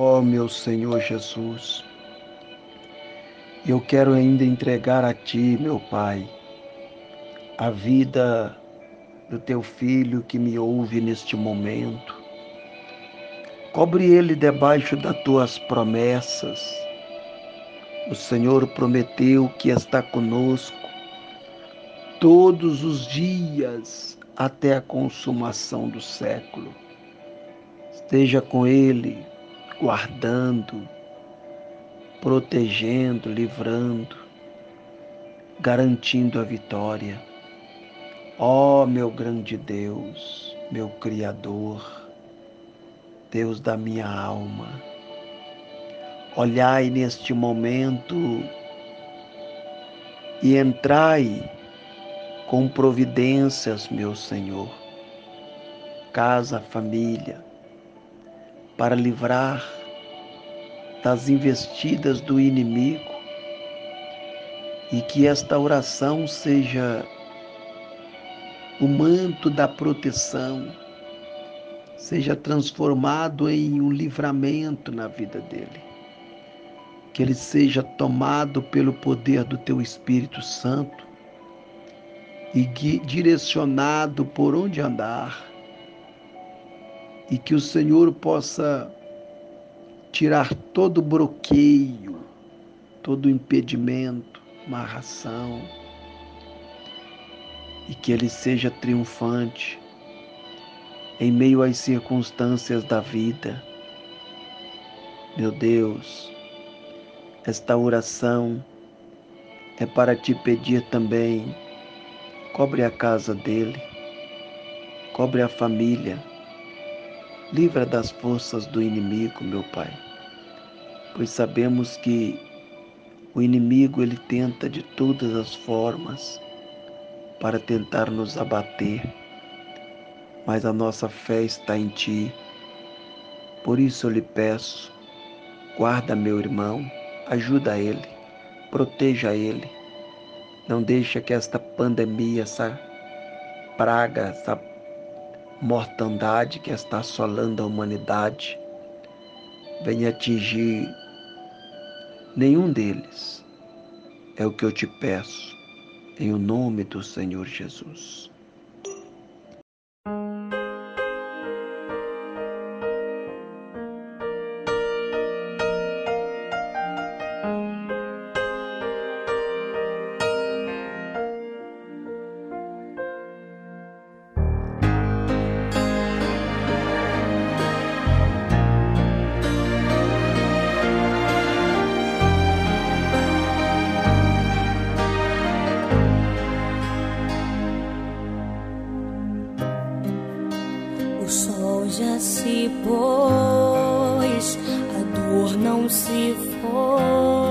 Ó oh, meu Senhor Jesus, eu quero ainda entregar a Ti, meu Pai, a vida do Teu filho que me ouve neste momento. Cobre ele debaixo das Tuas promessas. O Senhor prometeu que está conosco todos os dias até a consumação do século. Esteja com ele guardando, protegendo, livrando, garantindo a vitória. Ó oh, meu grande Deus, meu Criador, Deus da minha alma, olhai neste momento e entrai com providências, meu Senhor, casa, família, para livrar das investidas do inimigo e que esta oração seja o manto da proteção, seja transformado em um livramento na vida dele. Que ele seja tomado pelo poder do teu Espírito Santo e direcionado por onde andar e que o Senhor possa tirar todo bloqueio, todo impedimento, marração, e que ele seja triunfante em meio às circunstâncias da vida. Meu Deus, esta oração é para te pedir também, cobre a casa dele, cobre a família, Livra das forças do inimigo, meu Pai, pois sabemos que o inimigo ele tenta de todas as formas para tentar nos abater, mas a nossa fé está em Ti. Por isso eu lhe peço, guarda meu irmão, ajuda ele, proteja ele. Não deixa que esta pandemia, essa praga, essa mortandade que está assolando a humanidade venha atingir nenhum deles. É o que eu te peço, em o nome do Senhor Jesus. Já se pôs, a dor não se foi.